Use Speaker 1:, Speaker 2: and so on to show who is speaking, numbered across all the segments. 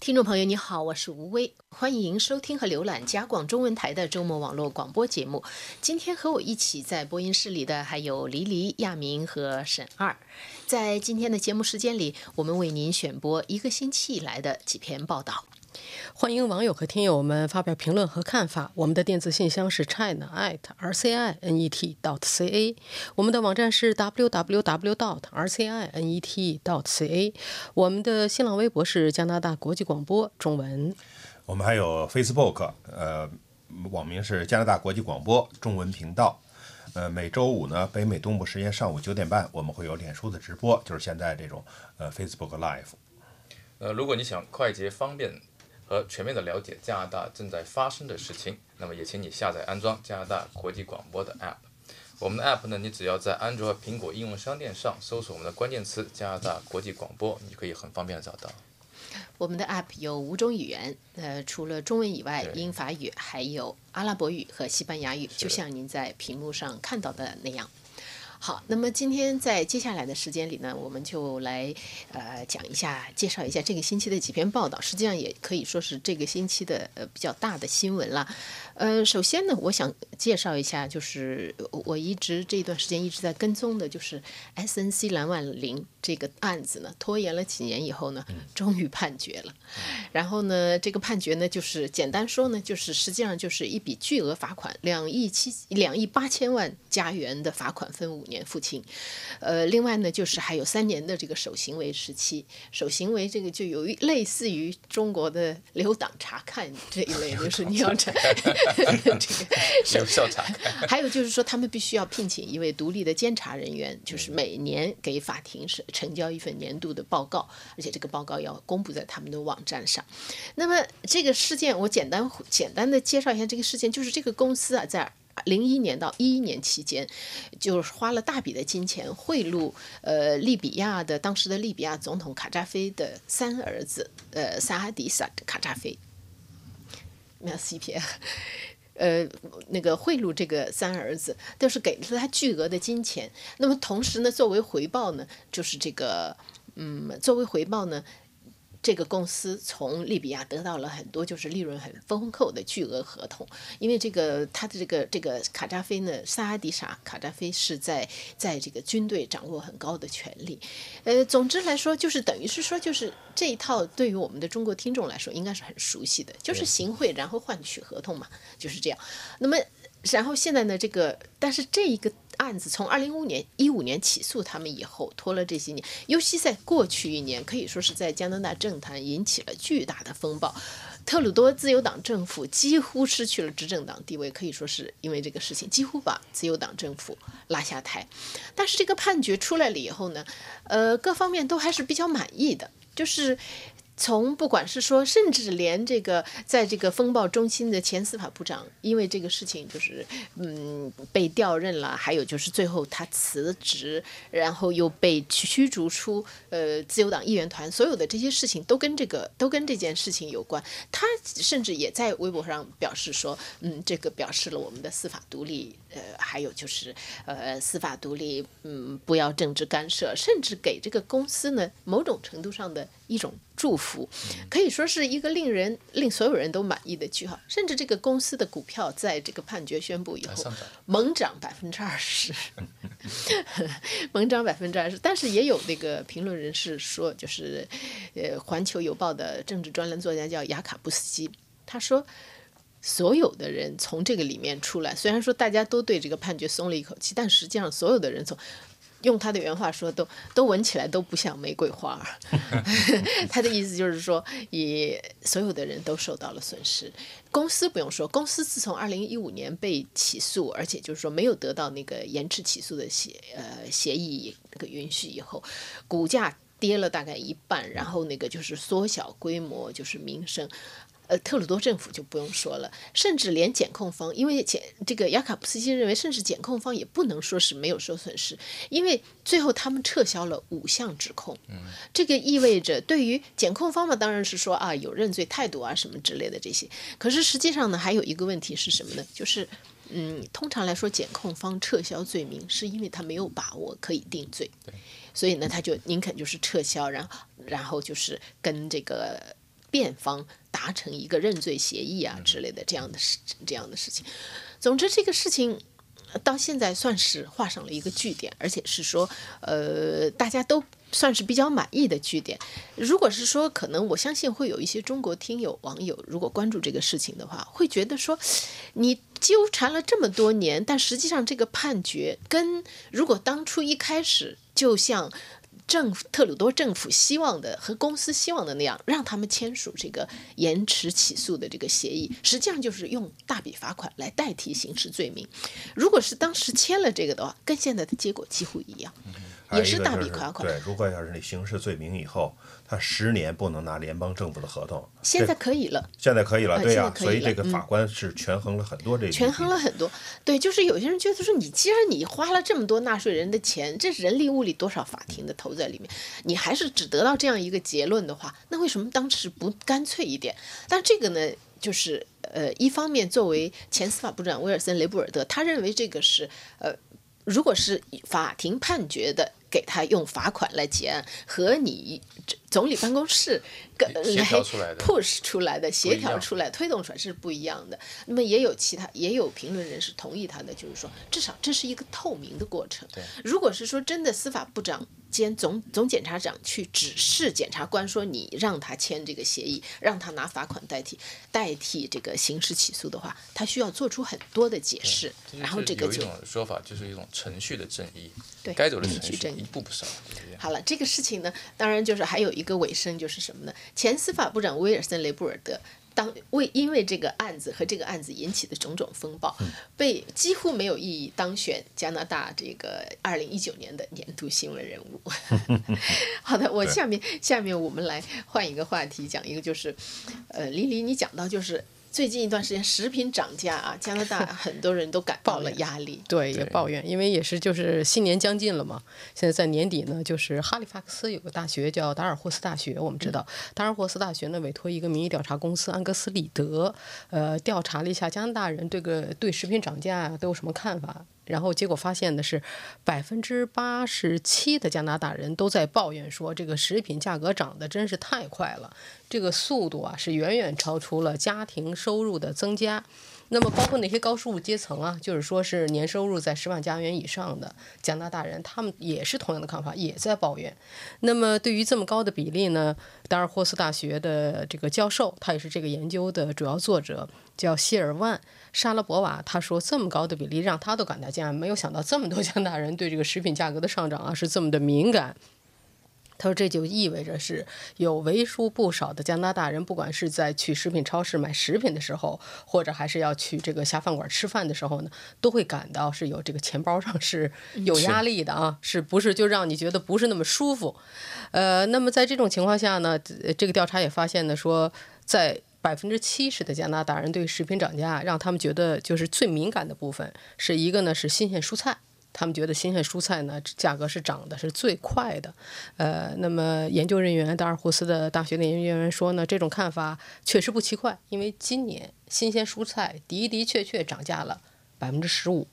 Speaker 1: 听众朋友，你好，我是吴威，欢迎收听和浏览加广中文台的周末网络广播节目。今天和我一起在播音室里的还有黎黎、亚明和沈二。在今天的节目时间里，我们为您选播一个星期以来的几篇报道。
Speaker 2: 欢迎网友和听友们发表评论和看法。我们的电子信箱是 china at rcinet dot ca，我们的网站是 www dot rcinet dot ca，我们的新浪微博是加拿大国际广播中文。
Speaker 3: 我们还有 Facebook，呃，网名是加拿大国际广播中文频道。呃，每周五呢，北美东部时间上午九点半，我们会有脸书的直播，就是现在这种呃 Facebook Live。
Speaker 4: 呃，如果你想快捷方便。和全面的了解加拿大正在发生的事情，那么也请你下载安装加拿大国际广播的 App。我们的 App 呢，你只要在安卓和苹果应用商店上搜索我们的关键词“加拿大国际广播”，你就可以很方便的找到。
Speaker 1: 我们的 App 有五种语言，呃，除了中文以外，英法语还有阿拉伯语和西班牙语，就像您在屏幕上看到的那样。好，那么今天在接下来的时间里呢，我们就来呃讲一下，介绍一下这个星期的几篇报道，实际上也可以说是这个星期的呃比较大的新闻了。呃，首先呢，我想介绍一下，就是我一直这段时间一直在跟踪的，就是 S N C 蓝万灵这个案子呢，拖延了几年以后呢，终于判决了。然后呢，这个判决呢，就是简单说呢，就是实际上就是一笔巨额罚款，两亿七两亿八千万加元的罚款，分五年付清。呃，另外呢，就是还有三年的这个守行为时期，守行为这个就有一类似于中国的留党察看这一类，就是你要查。
Speaker 4: 这个 有效查看，
Speaker 1: 还有就是说，他们必须要聘请一位独立的监察人员，就是每年给法庭是呈交一份年度的报告，而且这个报告要公布在他们的网站上。那么这个事件，我简单简单的介绍一下这个事件，就是这个公司啊，在零一年到一一年期间，就是花了大笔的金钱贿赂呃利比亚的当时的利比亚总统卡扎菲的三儿子，呃萨哈迪萨卡扎菲。那 C P，呃，那个贿赂这个三儿子，都是给了他巨额的金钱。那么同时呢，作为回报呢，就是这个，嗯，作为回报呢。这个公司从利比亚得到了很多就是利润很丰厚的巨额合同，因为这个他的这个这个卡扎菲呢，萨阿迪沙卡扎菲是在在这个军队掌握很高的权力，呃，总之来说就是等于是说就是这一套对于我们的中国听众来说应该是很熟悉的，就是行贿然后换取合同嘛，就是这样。那么然后现在呢，这个但是这一个。案子从二零一五年一五年起诉他们以后，拖了这些年，尤其在过去一年，可以说是在加拿大政坛引起了巨大的风暴。特鲁多自由党政府几乎失去了执政党地位，可以说是因为这个事情，几乎把自由党政府拉下台。但是这个判决出来了以后呢，呃，各方面都还是比较满意的，就是。从不管是说，甚至连这个在这个风暴中心的前司法部长，因为这个事情就是嗯被调任了，还有就是最后他辞职，然后又被驱逐出呃自由党议员团，所有的这些事情都跟这个都跟这件事情有关。他甚至也在微博上表示说，嗯，这个表示了我们的司法独立，呃，还有就是呃司法独立，嗯，不要政治干涉，甚至给这个公司呢某种程度上的一种。祝福，可以说是一个令人令所有人都满意的句号。甚至这个公司的股票在这个判决宣布以后猛涨百分之二十，猛涨百分之二十。但是也有那个评论人士说，就是呃，《环球邮报》的政治专栏作家叫雅卡布斯基，他说，所有的人从这个里面出来，虽然说大家都对这个判决松了一口气，但实际上所有的人从。用他的原话说，都都闻起来都不像玫瑰花。他的意思就是说，也所有的人都受到了损失。公司不用说，公司自从二零一五年被起诉，而且就是说没有得到那个延迟起诉的协呃协议那个允许以后，股价跌了大概一半，然后那个就是缩小规模，就是名声。呃，特鲁多政府就不用说了，甚至连检控方，因为检这个雅卡布斯基认为，甚至检控方也不能说是没有受损失，因为最后他们撤销了五项指控。嗯，这个意味着对于检控方嘛，当然是说啊有认罪态度啊什么之类的这些。可是实际上呢，还有一个问题是什么呢？就是嗯，通常来说，检控方撤销罪名是因为他没有把握可以定罪，所以呢，他就宁肯就是撤销，然后然后就是跟这个。辩方达成一个认罪协议啊之类的这样的事这样的事情。总之，这个事情到现在算是画上了一个句点，而且是说，呃，大家都算是比较满意的句点。如果是说，可能我相信会有一些中国听友网友，如果关注这个事情的话，会觉得说，你纠缠了这么多年，但实际上这个判决跟如果当初一开始就像。政府特鲁多政府希望的和公司希望的那样，让他们签署这个延迟起诉的这个协议，实际上就是用大笔罚款来代替刑事罪名。如果是当时签了这个的话，跟现在的结果几乎一样，也是大笔罚款。
Speaker 3: 对，如果要是你刑事罪名以后。他十年不能拿联邦政府的合同，
Speaker 1: 现在可以了。
Speaker 3: 现在可以了，对呀，
Speaker 1: 所
Speaker 3: 以这个法官是权衡了很多这。
Speaker 1: 权衡了很多，对，就是有些人觉得说，你既然你花了这么多纳税人的钱，这人力物力多少法庭的投在里面，你还是只得到这样一个结论的话，那为什么当时不干脆一点？但这个呢，就是呃，一方面作为前司法部长威尔森·雷布尔德，他认为这个是呃，如果是法庭判决的。给他用罚款来结案，和你总理办公室跟来 push 出来的、协调出来、推动出来是不一样的。那么也有其他也有评论人士同意他的，就是说至少这是一个透明的过程。如果是说真的，司法部长。兼总总检察长去指示检察官说：“你让他签这个协议，让他拿罚款代替代替这个刑事起诉的话，他需要做出很多的解释。然后这个
Speaker 4: 有一种说法就是一种程序的正义，
Speaker 1: 对
Speaker 4: 该走的
Speaker 1: 程序
Speaker 4: 一步不少。
Speaker 1: 好了，这个事情呢，当然就是还有一个尾声，就是什么呢？前司法部长威尔森·雷布尔德。当为因为这个案子和这个案子引起的种种风暴，被几乎没有意义当选加拿大这个二零一九年的年度新闻人物。好的，我下面下面我们来换一个话题，讲一个就是，呃，李黎，你讲到就是。最近一段时间，食品涨价啊，加拿大 很多人都感到了压力。
Speaker 2: 对，也抱怨，因为也是就是新年将近了嘛。现在在年底呢，就是哈利法克斯有个大学叫达尔霍斯大学，我们知道达尔霍斯大学呢委托一个民意调查公司安格斯里德，呃，调查了一下加拿大人这个对食品涨价都有什么看法。然后结果发现的是，百分之八十七的加拿大人都在抱怨说，这个食品价格涨得真是太快了，这个速度啊是远远超出了家庭收入的增加。那么包括那些高收入阶层啊，就是说是年收入在十万加元以上的加拿大人，他们也是同样的看法，也在抱怨。那么对于这么高的比例呢，达尔霍斯大学的这个教授，他也是这个研究的主要作者，叫希尔万。沙拉博瓦他说：“这么高的比例让他都感到惊讶，没有想到这么多加拿大人对这个食品价格的上涨啊是这么的敏感。”他说：“这就意味着是有为数不少的加拿大人，不管是在去食品超市买食品的时候，或者还是要去这个下饭馆吃饭的时候呢，都会感到是有这个钱包上是有压力的啊，是不是就让你觉得不是那么舒服？呃，那么在这种情况下呢，这个调查也发现呢，说在。”百分之七十的加拿大人对食品涨价，让他们觉得就是最敏感的部分，是一个呢是新鲜蔬菜，他们觉得新鲜蔬菜呢价格是涨的是最快的。呃，那么研究人员达尔胡斯的大学的研究人员说呢，这种看法确实不奇怪，因为今年新鲜蔬菜的的确确涨价了百分之十五。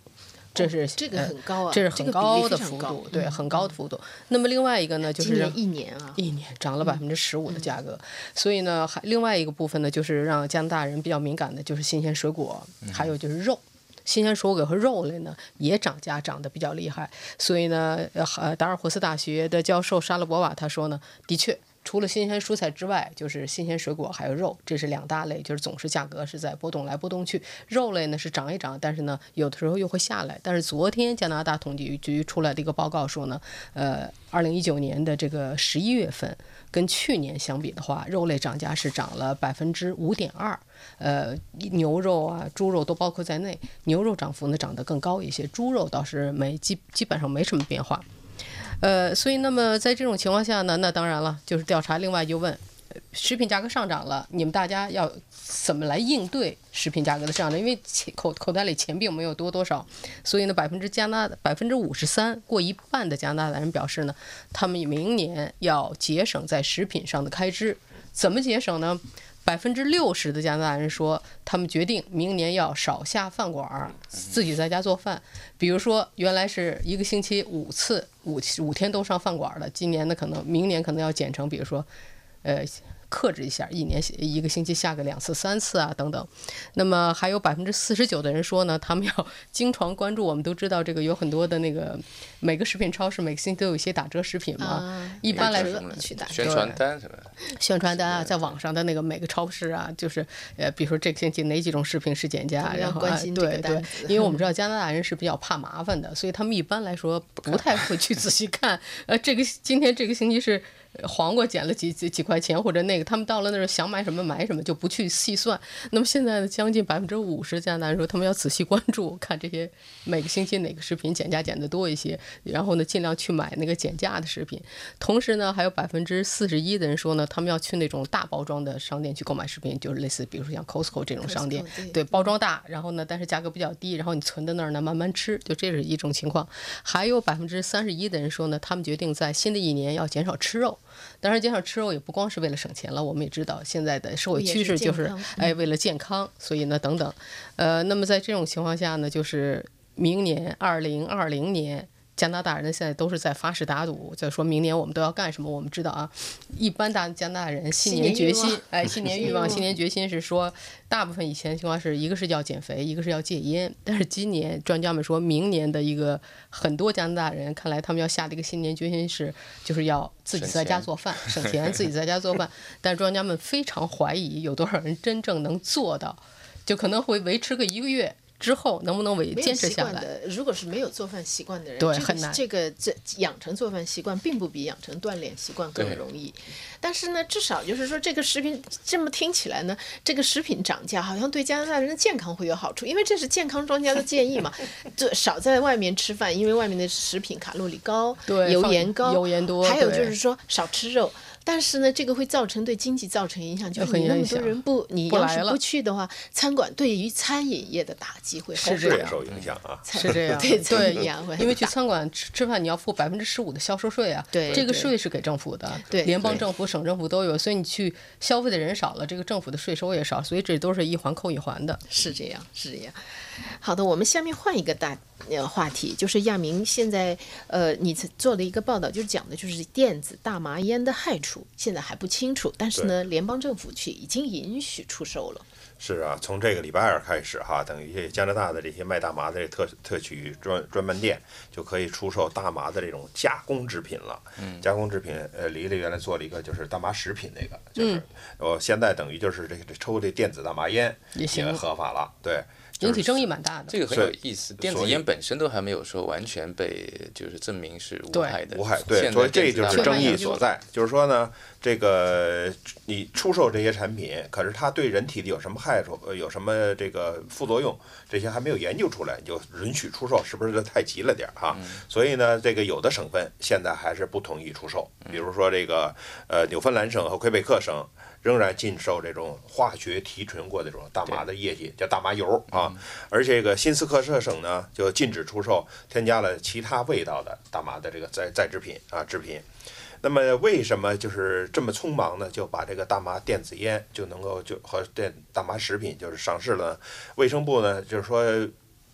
Speaker 2: 这是
Speaker 1: 这个很高啊，
Speaker 2: 这是很高的幅度，对，很高的幅度。那么另外一个呢，就是
Speaker 1: 一年啊，
Speaker 2: 一年涨了百分之十五的价格。所以呢，还另外一个部分呢，就是让加拿大人比较敏感的，就是新鲜水果，还有就是肉，新鲜水果和肉类呢也涨价，涨得比较厉害。所以呢，呃，达尔霍斯大学的教授沙勒博瓦他说呢，的确。除了新鲜蔬菜之外，就是新鲜水果还有肉，这是两大类，就是总是价格是在波动来波动去。肉类呢是涨一涨，但是呢有的时候又会下来。但是昨天加拿大统计局出来的一个报告说呢，呃，二零一九年的这个十一月份跟去年相比的话，肉类涨价是涨了百分之五点二，呃，牛肉啊、猪肉都包括在内，牛肉涨幅呢涨得更高一些，猪肉倒是没基基本上没什么变化。呃，所以那么在这种情况下呢，那当然了，就是调查。另外就问，食品价格上涨了，你们大家要怎么来应对食品价格的上涨？因为钱口口袋里钱并没有多多少，所以呢，百分之加拿百分之五十三，过一半的加拿大人表示呢，他们明年要节省在食品上的开支。怎么节省呢？百分之六十的加拿大人说，他们决定明年要少下饭馆儿，自己在家做饭。比如说，原来是一个星期五次，五五天都上饭馆儿的，今年呢可能明年可能要减成，比如说，呃，克制一下，一年一个星期下个两次、三次啊等等。那么还有百分之四十九的人说呢，他们要经常关注。我们都知道这个有很多的那个每个食品超市每个星期都有一些打折食品嘛。
Speaker 1: 啊
Speaker 2: 一般来
Speaker 1: 打
Speaker 2: 说
Speaker 1: 折去打折
Speaker 4: 宣传单什么的，
Speaker 2: 宣传单啊，在网上的那个每个超市啊，就是呃，比如说这个星期哪几种食品是减价，然后啊
Speaker 1: 关心
Speaker 2: 对对，因为我们知道加拿大人是比较怕麻烦的，所以他们一般来说不太会去仔细看，呃，这个今天这个星期是。呃黄瓜减了几几几块钱，或者那个他们到了那儿想买什么买什么，就不去细算。那么现在呢，将近百分之五十加拿大人说他们要仔细关注，看这些每个星期哪个食品减价减的多一些，然后呢尽量去买那个减价的食品。同时呢，还有百分之四十一的人说呢，他们要去那种大包装的商店去购买食品，就是类似比如说像 Costco 这种商店
Speaker 1: 对，
Speaker 2: 包装大，然后呢，但是价格比较低，然后你存在那儿呢慢慢吃，就这是一种情况。还有百分之三十一的人说呢，他们决定在新的一年要减少吃肉。当然，减少吃肉也不光是为了省钱了，我们也知道现在的社会趋势就是哎，为了健康，所以呢，等等，呃，那么在这种情况下呢，就是明年二零二零年。加拿大人呢，现在都是在发誓打赌，在说明年我们都要干什么。我们知道啊，一般大加拿大人新
Speaker 1: 新年
Speaker 2: 决心
Speaker 1: 望，
Speaker 2: 哎，新年欲望、
Speaker 1: 新年欲望
Speaker 2: 新年决心是说，大部分以前情况是一个是要减肥，一个是要戒烟。但是今年专家们说明年的一个很多加拿大人看来他们要下的一个新年决心是，就是要自己在家做饭，省 钱，自己在家做饭。但是专家们非常怀疑有多少人真正能做到，就可能会维持个一个月。之后能不能维坚持下来？
Speaker 1: 如果是没有做饭习惯的人，这个
Speaker 2: 对很难
Speaker 1: 这个这养成做饭习惯，并不比养成锻炼习惯更容易。但是呢，至少就是说，这个食品这么听起来呢，这个食品涨价好像对加拿大人的健康会有好处，因为这是健康专家的建议嘛，就少在外面吃饭，因为外面的食品卡路里高，
Speaker 2: 对油
Speaker 1: 盐高，
Speaker 2: 油盐多
Speaker 1: 还有就是说少吃肉。但是呢，这个会造成对经济造成影响，就是你那么多人不，你要是
Speaker 2: 不
Speaker 1: 去的话，餐馆对于餐饮业的打击会很大
Speaker 2: 是这样
Speaker 3: 受影响啊。
Speaker 2: 是这样，
Speaker 1: 对餐
Speaker 2: 对
Speaker 1: 饮业会
Speaker 2: 因为去餐馆吃吃饭，你要付百分之十五的销售税啊，
Speaker 1: 对
Speaker 2: 这个税是给政府的，
Speaker 1: 对对
Speaker 2: 联邦政府、省政府都有，所以你去消费的人少了，这个政府的税收也少，所以这都是一环扣一环的。
Speaker 1: 是这样，是这样。好的，我们下面换一个大呃话题，就是亚明现在呃，你做了一个报道，就是讲的就是电子大麻烟的害处，现在还不清楚，但是呢，联邦政府却已经允许出售了。
Speaker 3: 是啊，从这个礼拜二开始哈，等于这加拿大的这些卖大麻的这特特区专专卖店就可以出售大麻的这种加工制品了。嗯，加工制品，呃，黎黎原来做了一个就是大麻食品那个，就是我、现在等于就是这个这抽这电子大麻烟
Speaker 2: 也行
Speaker 3: 合法了，对，
Speaker 2: 引起争议蛮大的。
Speaker 4: 这个很有意思。电子烟本身都还没有说完全被就是证明是无害的，
Speaker 3: 无害，对，
Speaker 4: 现在
Speaker 3: 所以这就是争议所在。就是说呢，这个你出售这些产品，可是它对人体的有什么害处，呃有什么这个副作用，这些还没有研究出来，你就允许出售，是不是这太急了点儿哈？所以呢，这个有的省份现在还是不同意出售，比如说这个呃纽芬兰省和魁北克省。仍然禁售这种化学提纯过的这种大麻的液体，叫大麻油啊。而这个新斯科舍省呢，就禁止出售添加了其他味道的大麻的这个在在制品啊制品。那么为什么就是这么匆忙呢？就把这个大麻电子烟就能够就和电大麻食品就是上市了？卫生部呢就是说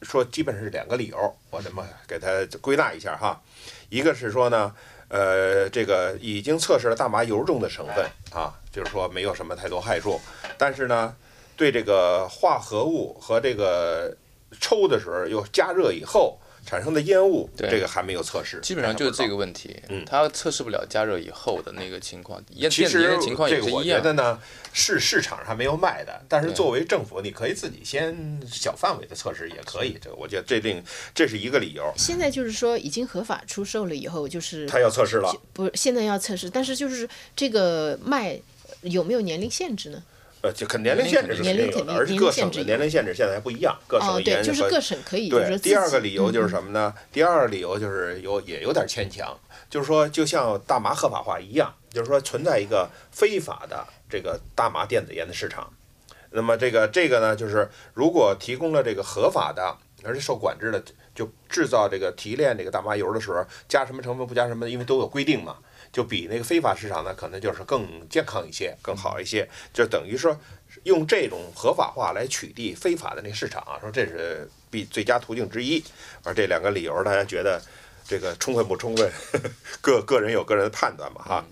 Speaker 3: 说基本是两个理由，我这么给它归纳一下哈。一个是说呢，呃，这个已经测试了大麻油中的成分啊，就是说没有什么太多害处，但是呢，对这个化合物和这个抽的时候又加热以后产生的烟雾，
Speaker 4: 对
Speaker 3: 这个还没有测试，
Speaker 4: 基本上就是这
Speaker 3: 个。
Speaker 4: 问题，
Speaker 3: 嗯
Speaker 4: 它测试不了加热以后的那个情况，烟
Speaker 3: 其
Speaker 4: 电情况
Speaker 3: 这个我
Speaker 4: 也是一样。
Speaker 3: 觉得呢，是市场上没有卖的，但是作为政府，你可以自己先小范围的测试也可以。这个我觉得这另这是一个理由，
Speaker 1: 现在就是说已经合法出售了以后，就是
Speaker 3: 他要测试了。
Speaker 1: 不现在要测试，但是就是这个卖有没有年龄限制呢？
Speaker 3: 呃，就肯年龄限制是肯定有的，而且各省的
Speaker 1: 年龄限制
Speaker 3: 现在还不一样，各省
Speaker 1: 哦，对，就是
Speaker 3: 严和
Speaker 1: 各省可以，
Speaker 3: 对，第二个理由就是
Speaker 1: 嗯
Speaker 3: 什么呢？第二个理由就是有也有点牵强，就是说就像大麻合法化一样，就是说存在一个非法的这个大麻电子烟的市场。那么这个这个呢，就是如果提供了这个合法的，而且受管制的，就制造这个提炼这个大麻油的时候，加什么成分不加什么，因为都有规定嘛，就比那个非法市场呢，可能就是更健康一些，更好一些，就等于说用这种合法化来取缔非法的那个市场啊，说这是必最佳途径之一。而这两个理由，大家觉得这个充分不充分？个个人有个人的判断嘛哈。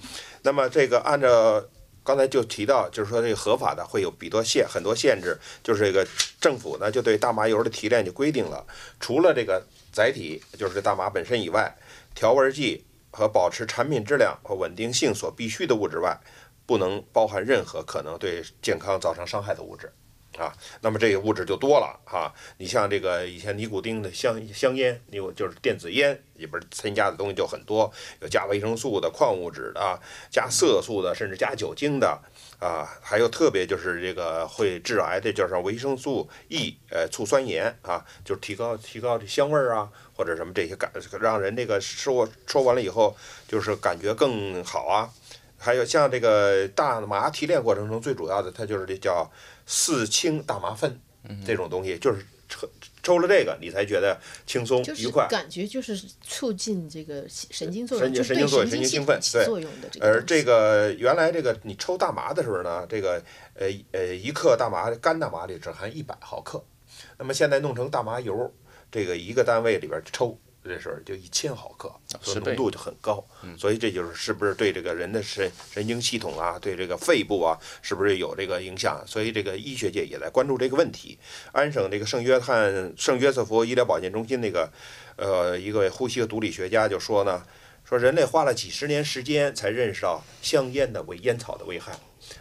Speaker 3: 那么这个按照刚才就提到，就是说这个合法的会有比多限很多限制，就是这个政府呢就对大麻油的提炼就规定了，除了这个载体，就是大麻本身以外，调味剂和保持产品质量和稳定性所必需的物质外，不能包含任何可能对健康造成伤害的物质。啊，那么这个物质就多了哈。你像这个以前尼古丁的香香烟，有就是电子烟里边添加的东西就很多，有加维生素的、矿物质的、加色素的，甚至加酒精的啊。还有特别就是这个会致癌的，叫上维生素 E，呃，醋酸盐啊，就是提高提高这香味儿啊，或者什么这些感，让人这个说说完了以后就是感觉更好啊。还有像这个大麻提炼过程中最主要的，它就是这叫。四氢大麻酚这种东西，就是抽抽了这个，你才觉得轻松愉快，
Speaker 1: 感觉就是促进这个神经作
Speaker 3: 用，神经作用、神经兴奋对
Speaker 1: 作用的这个。
Speaker 3: 而这个原来这个你抽大麻的时候呢，这个呃呃一克大麻干大麻里只含一百毫克，那么现在弄成大麻油，这个一个单位里边抽。这时候就一千毫克，所以浓度就很高，所以这就是是不是对这个人的神神经系统啊，对这个肺部啊，是不是有这个影响？所以这个医学界也在关注这个问题。安省这个圣约翰圣约瑟夫医疗保健中心那个呃一个呼吸和毒理学家就说呢，说人类花了几十年时间才认识到香烟的危烟草的危害，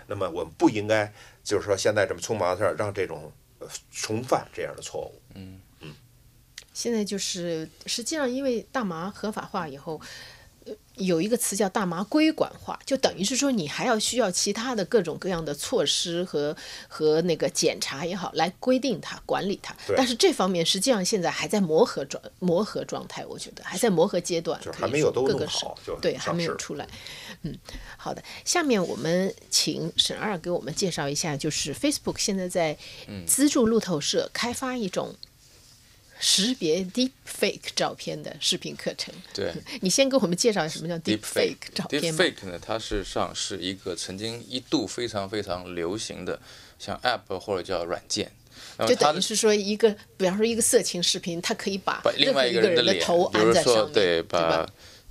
Speaker 3: 那么我们不应该就是说现在这么匆忙的事儿让这种重犯这样的错误。
Speaker 4: 嗯。
Speaker 1: 现在就是，实际上因为大麻合法化以后，有一个词叫大麻规管化，就等于是说你还要需要其他的各种各样的措施和和那个检查也好来规定它、管理它。但是这方面实际上现在还在磨合状磨合状态，我觉得还在磨合阶段，
Speaker 3: 还没有都
Speaker 1: 弄好，对，还没有出来。嗯，好的，下面我们请沈二给我们介绍一下，就是 Facebook 现在在资助路透社开发一种。识别 deep fake 照片的视频课程。
Speaker 4: 对，
Speaker 1: 你先给我们介绍什么叫 deep fake 照片
Speaker 4: deep fake 呢？它事实上是一个曾经一度非常非常流行的，像 app 或者叫软件。
Speaker 1: 就等于是说，一个比方说一个色情视频，它可以把
Speaker 4: 另外一个
Speaker 1: 人
Speaker 4: 的
Speaker 1: 头 安在上面，
Speaker 4: 对，
Speaker 1: 把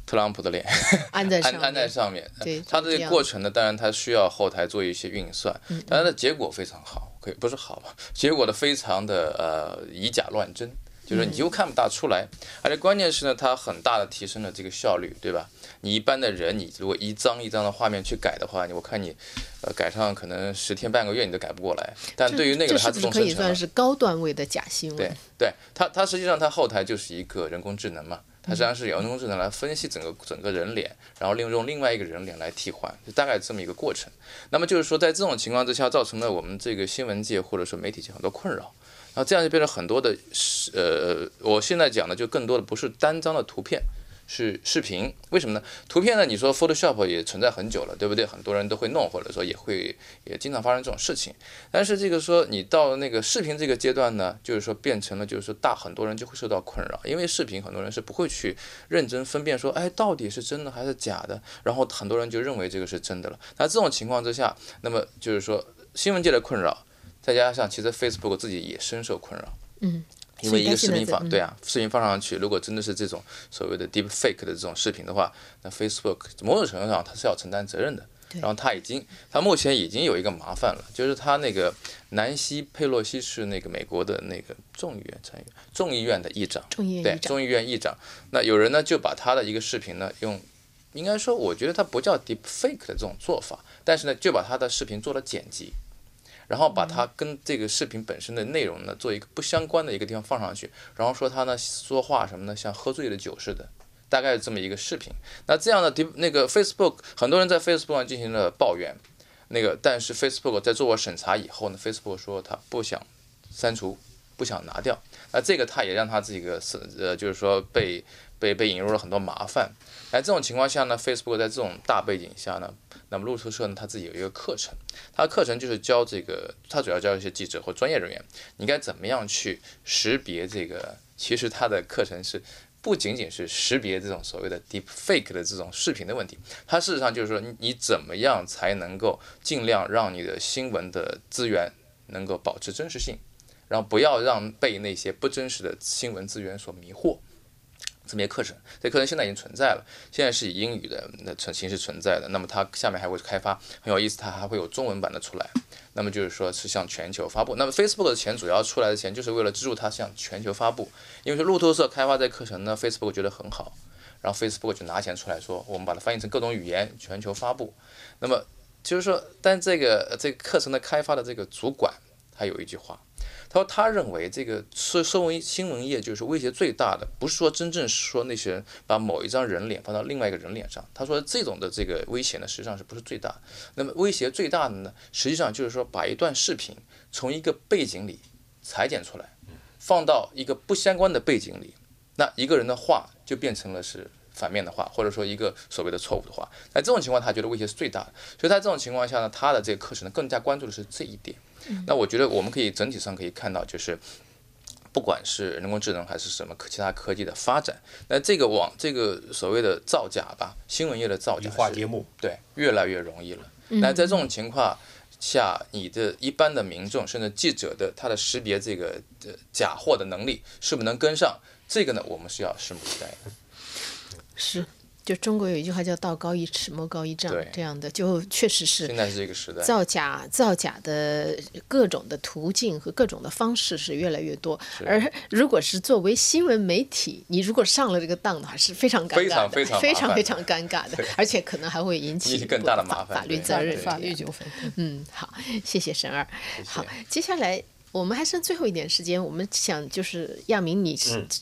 Speaker 4: 特朗普的脸
Speaker 1: 安在
Speaker 4: 安安在上面。对，它这个过程呢，当然它需要后台做一些运算，但它的结果非常好，可以不是好吧？结果的非常的呃以假乱真。就是你几乎看不大出来，而且关键是呢，它很大的提升了这个效率，对吧？你一般的人，你如果一张一张的画面去改的话，我看你，呃，改上可能十天半个月你都改不过来。但对于那个它自动
Speaker 1: 生成，可以算是高段位的假新闻。
Speaker 4: 对对，它它实际上它后台就是一个人工智能嘛，它实际上是由人工智能来分析整个整个人脸，然后利用另外一个人脸来替换，就大概这么一个过程。那么就是说，在这种情况之下，造成了我们这个新闻界或者说媒体界很多困扰。那这样就变成很多的，呃，我现在讲的就更多的不是单张的图片，是视频。为什么呢？图片呢？你说 Photoshop 也存在很久了，对不对？很多人都会弄，或者说也会也经常发生这种事情。但是这个说你到那个视频这个阶段呢，就是说变成了，就是说大很多人就会受到困扰，因为视频很多人是不会去认真分辨说，哎，到底是真的还是假的。然后很多人就认为这个是真的了。那这种情况之下，那么就是说新闻界的困扰。再加上，其实 Facebook 自己也深受困扰，
Speaker 1: 嗯，
Speaker 4: 因为一个视频放，对啊，视频放上去，如果真的是这种所谓的 deep fake 的这种视频的话，那 Facebook 某种程度上它是要承担责任的。然后他已经，他目前已经有一个麻烦了，就是他那个南希佩洛西是那个美国的那个众议院参议众议院的议长，对，众议院议长。那有人呢就把他的一个视频呢用，应该说我觉得他不叫 deep fake 的这种做法，但是呢就把他的视频做了剪辑。然后把它跟这个视频本身的内容呢做一个不相关的一个地方放上去，然后说他呢说话什么呢像喝醉了酒似的，大概这么一个视频。那这样的那个 Facebook 很多人在 Facebook 上进行了抱怨，那个但是 Facebook 在做过审查以后呢，Facebook 说他不想删除，不想拿掉。那这个他也让他这个是呃就是说被被被引入了很多麻烦。那这种情况下呢，Facebook 在这种大背景下呢。那么路透社呢，他自己有一个课程，他的课程就是教这个，他主要教一些记者或专业人员，你该怎么样去识别这个。其实他的课程是不仅仅是识别这种所谓的 deep fake 的这种视频的问题，它事实上就是说你你怎么样才能够尽量让你的新闻的资源能够保持真实性，然后不要让被那些不真实的新闻资源所迷惑。这么一课程，这课程现在已经存在了，现在是以英语的那存形式存在的。那么它下面还会开发，很有意思，它还会有中文版的出来。那么就是说是向全球发布。那么 Facebook 的钱主要出来的钱就是为了资助它向全球发布，因为是路透社开发这课程呢，Facebook 觉得很好，然后 Facebook 就拿钱出来说，我们把它翻译成各种语言，全球发布。那么就是说，但这个这个课程的开发的这个主管，他有一句话。他说：“他认为这个是身为新闻业就是威胁最大的，不是说真正说那些人把某一张人脸放到另外一个人脸上。他说这种的这个威胁呢，实际上是不是最大？那么威胁最大的呢，实际上就是说把一段视频从一个背景里裁剪出来，放到一个不相关的背景里，那一个人的话就变成了是反面的话，或者说一个所谓的错误的话。那这种情况，他觉得威胁是最大的。所以在这种情况下呢，他的这个课程呢，更加关注的是这一点。”那我觉得我们可以整体上可以看到，就是不管是人工智能还是什么科其他科技的发展，那这个网这个所谓的造假吧，新闻业的造假
Speaker 3: 移花接木，
Speaker 4: 对，越来越容易了。那在这种情况下，你的一般的民众甚至记者的他的识别这个假货的能力是不是能跟上？这个呢，我们是要拭目以待的。
Speaker 1: 是。就中国有一句话叫“道高一尺，魔高一丈”，这样的就确实是。
Speaker 4: 现在是这个时代。
Speaker 1: 造假、造假的各种的途径和各种的方式是越来越多。而如果是作为新闻媒体，你如果上了这个当的话，是非常尴尬的，
Speaker 4: 非常非常
Speaker 1: 非常非常尴尬的，而且可能还会引起
Speaker 4: 更大的麻
Speaker 1: 烦、法律责任、
Speaker 2: 法律纠纷。
Speaker 1: 嗯，好，谢谢沈二。好，接下来。我们还剩最后一点时间，我们想就是亚明，你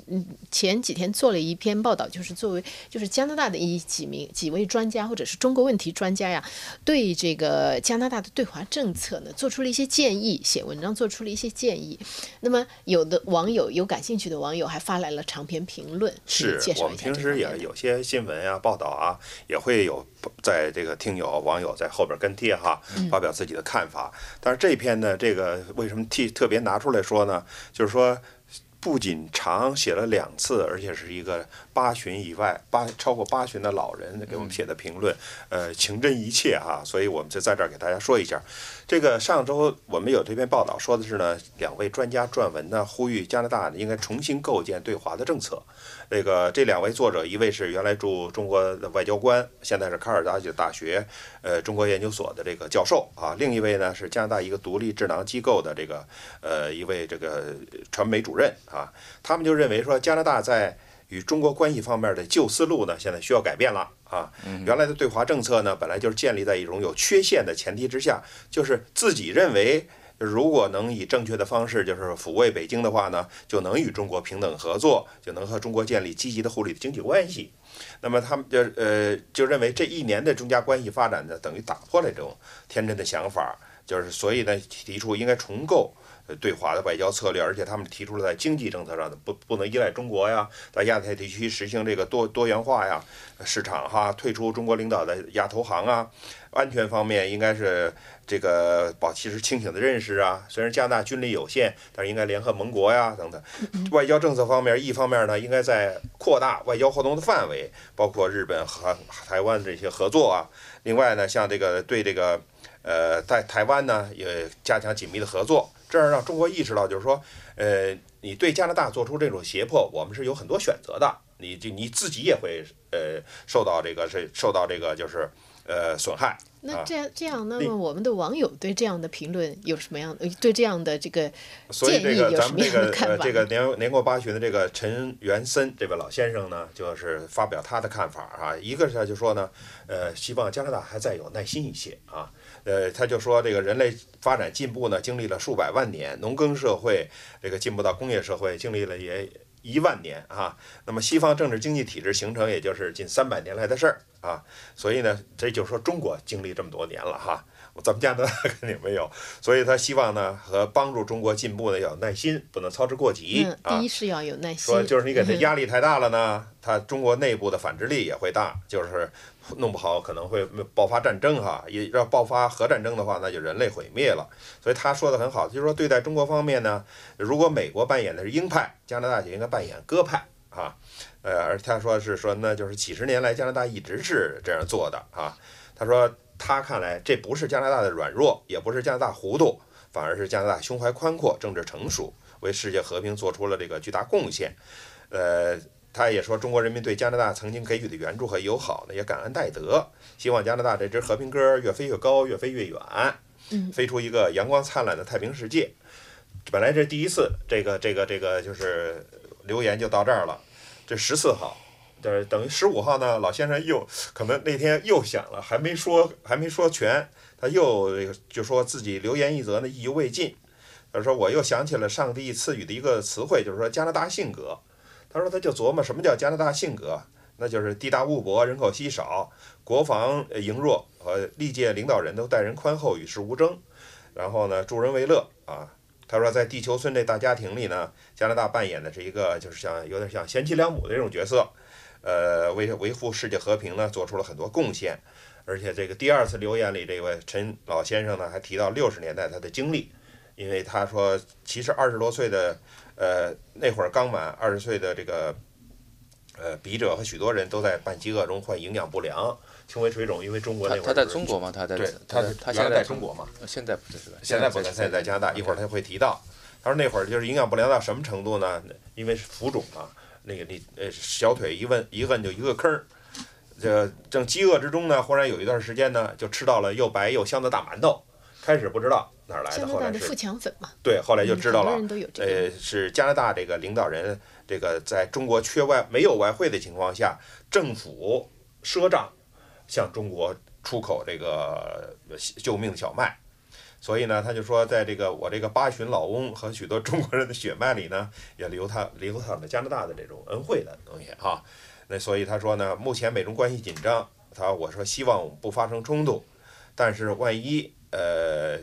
Speaker 1: 嗯前几天做了一篇报道，就是作为就是加拿大的一几名几位专家或者是中国问题专家呀，对这个加拿大的对华政策呢做出了一些建议，写文章做出了一些建议。那么有的网友有感兴趣的网友还发来了长篇评论，
Speaker 3: 是我们平时也有些新闻啊报道啊，也会有在这个听友网友在后边跟贴哈，发表自己的看法。但是这篇呢，这个为什么替？特别拿出来说呢，就是说，不仅长写了两次，而且是一个八旬以外八超过八旬的老人给我们写的评论，呃，情真意切哈，所以我们就在这儿给大家说一下。这个上周我们有这篇报道，说的是呢，两位专家撰文呢，呼吁加拿大应该重新构建对华的政策。这个这两位作者，一位是原来驻中国的外交官，现在是卡尔达吉大学呃中国研究所的这个教授啊，另一位呢是加拿大一个独立智囊机构的这个呃一位这个传媒主任啊，他们就认为说加拿大在与中国关系方面的旧思路呢，现在需要改变了啊。原来的对华政策呢，本来就是建立在一种有缺陷的前提之下，就是自己认为如果能以正确的方式，就是抚慰北京的话呢，就能与中国平等合作，就能和中国建立积极的互利的经济关系。那么他们就呃就认为这一年的中加关系发展呢，等于打破了这种天真的想法，就是所以呢提出应该重构。对华的外交策略，而且他们提出了在经济政策上的不不能依赖中国呀，在亚太地区实行这个多多元化呀，市场哈，退出中国领导的亚投行啊，安全方面应该是这个保持清醒的认识啊。虽然加拿大军力有限，但是应该联合盟国呀等等。外交政策方面，一方面呢，应该在扩大外交活动的范围，包括日本和台湾这些合作啊。另外呢，像这个对这个呃在台湾呢也加强紧密的合作。这样让中国意识到，就是说，呃，你对加拿大做出这种胁迫，我们是有很多选择的。你就你自己也会呃受到这个是受到这个就是呃损害。
Speaker 1: 那这样这样，那么我们的网友对这样的评论有什么样的对这样的这个
Speaker 3: 建议有
Speaker 1: 什么样的看
Speaker 3: 法？这个年年过八旬的这个陈元森这位老先生呢，就是发表他的看法啊。一个是他就说呢，呃，希望加拿大还再有耐心一些啊。呃，他就说这个人类发展进步呢，经历了数百万年，农耕社会这个进步到工业社会，经历了也一万年啊。那么西方政治经济体制形成，也就是近三百年来的事儿啊。所以呢，这就说中国经历这么多年了哈。咱们加拿大肯定没有，所以他希望呢和帮助中国进步呢要有耐心，不能操之过急
Speaker 1: 啊。第一是要有耐心。
Speaker 3: 说就是你给他压力太大了呢，他中国内部的反制力也会大，就是弄不好可能会爆发战争哈。也要爆发核战争的话，那就人类毁灭了。所以他说的很好，就是说对待中国方面呢，如果美国扮演的是鹰派，加拿大就应该扮演鸽派啊。呃，而他说是说那就是几十年来加拿大一直是这样做的啊。他说。他看来，这不是加拿大的软弱，也不是加拿大糊涂，反而是加拿大胸怀宽阔、政治成熟，为世界和平做出了这个巨大贡献。呃，他也说，中国人民对加拿大曾经给予的援助和友好呢，也感恩戴德。希望加拿大这支和平鸽越飞越高，越飞越远，
Speaker 1: 嗯
Speaker 3: 飞出一个阳光灿烂的太平世界。本来这第一次，这个这个这个就是留言就到这儿了。这十四号，对等于十五号呢，老先生又可能那天又想了，还没说还没说全，他又就说自己留言一则呢，意犹未尽。他说我又想起了上帝赐予的一个词汇，就是说加拿大性格。他说他就琢磨什么叫加拿大性格，那就是地大物博，人口稀少，国防呃羸弱，和历届领导人都待人宽厚，与世无争，然后呢助人为乐啊。他说在地球村这大家庭里呢，加拿大扮演的是一个就是像有点像贤妻良母的这种角色，呃，为维护世界和平呢做出了很多贡献。而且这个第二次留言里，这位陈老先生呢还提到六十年代他的经历，因为他说其实二十多岁的。呃，那会儿刚满二十岁的这个呃笔者和许多人都在半饥饿中患营养不良、轻微水肿，因为中国那会儿
Speaker 4: 他在中国吗？他在
Speaker 3: 对，他
Speaker 4: 他
Speaker 3: 现
Speaker 4: 在
Speaker 3: 在中国嘛，
Speaker 4: 现在不是？
Speaker 3: 现在不在，现在在加拿大。一会儿他会提到，他说那会儿就是营养不良到什么程度呢？因为是浮肿嘛，那个你呃小腿一问一摁就一个坑儿。这正饥饿之中呢，忽然有一段时间呢，就吃到了又白又香的大馒头。开始不知道哪儿来的，后来是对，后来就知道了。
Speaker 1: 呃，
Speaker 3: 是加拿大这个领导人，这个在中国缺外没有外汇的情况下，政府赊账向中国出口这个救命的小麦。所以呢，他就说，在这个我这个八旬老翁和许多中国人的血脉里呢，也流淌流淌着加拿大的这种恩惠的东西哈。那所以他说呢，目前美中关系紧张，他我说希望不发生冲突，但是万一。呃，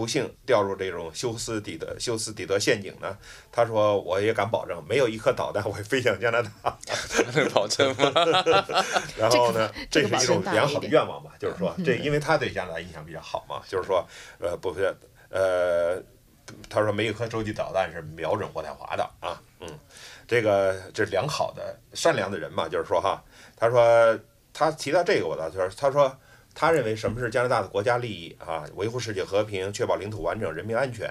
Speaker 3: 不幸掉入这种休斯底德休斯底德陷阱呢？他说：“我也敢保证，没有一颗导弹会飞向加拿大。”
Speaker 4: 能保证吗？
Speaker 3: 然后呢，
Speaker 1: 这
Speaker 3: 是一种良好的愿望吧，就是说，这因为他对加拿大印象比较好嘛，就是说，呃，不是，呃，他说没有一颗洲际导弹是瞄准渥太华的啊，嗯，这个这是良好的善良的人嘛，就是说哈，他说他提到这个我倒就是他说。他认为什么是加拿大的国家利益啊？维护世界和平，确保领土完整、人民安全，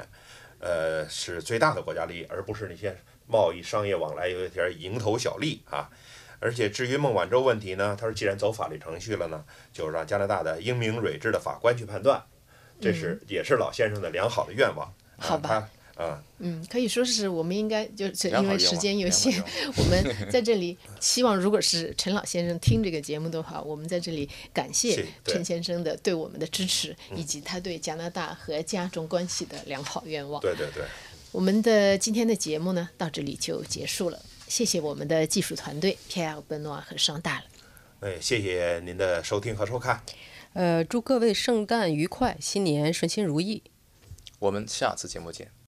Speaker 3: 呃，是最大的国家利益，而不是那些贸易、商业往来有一点蝇头小利啊。而且至于孟晚舟问题呢，他说既然走法律程序了呢，就让加拿大的英明睿智的法官去判断，这是也是老先生的良好的愿望。
Speaker 1: 好吧。
Speaker 3: 啊，
Speaker 1: 嗯，可以说是我们应该就是因为时间有限，我们在这里希望，如果是陈老先生听这个节目的话，我们在这里感谢陈先生的对我们的支持，以及他对加拿大和家中关系的良好愿望。
Speaker 3: 对对对，
Speaker 1: 我们的今天的节目呢，到这里就结束了。谢谢我们的技术团队皮埃尔·本诺和双大了。
Speaker 3: 哎，谢谢您的收听和收看。
Speaker 2: 呃，祝各位圣诞愉快，新年顺心如意。
Speaker 4: 我们下次节目见。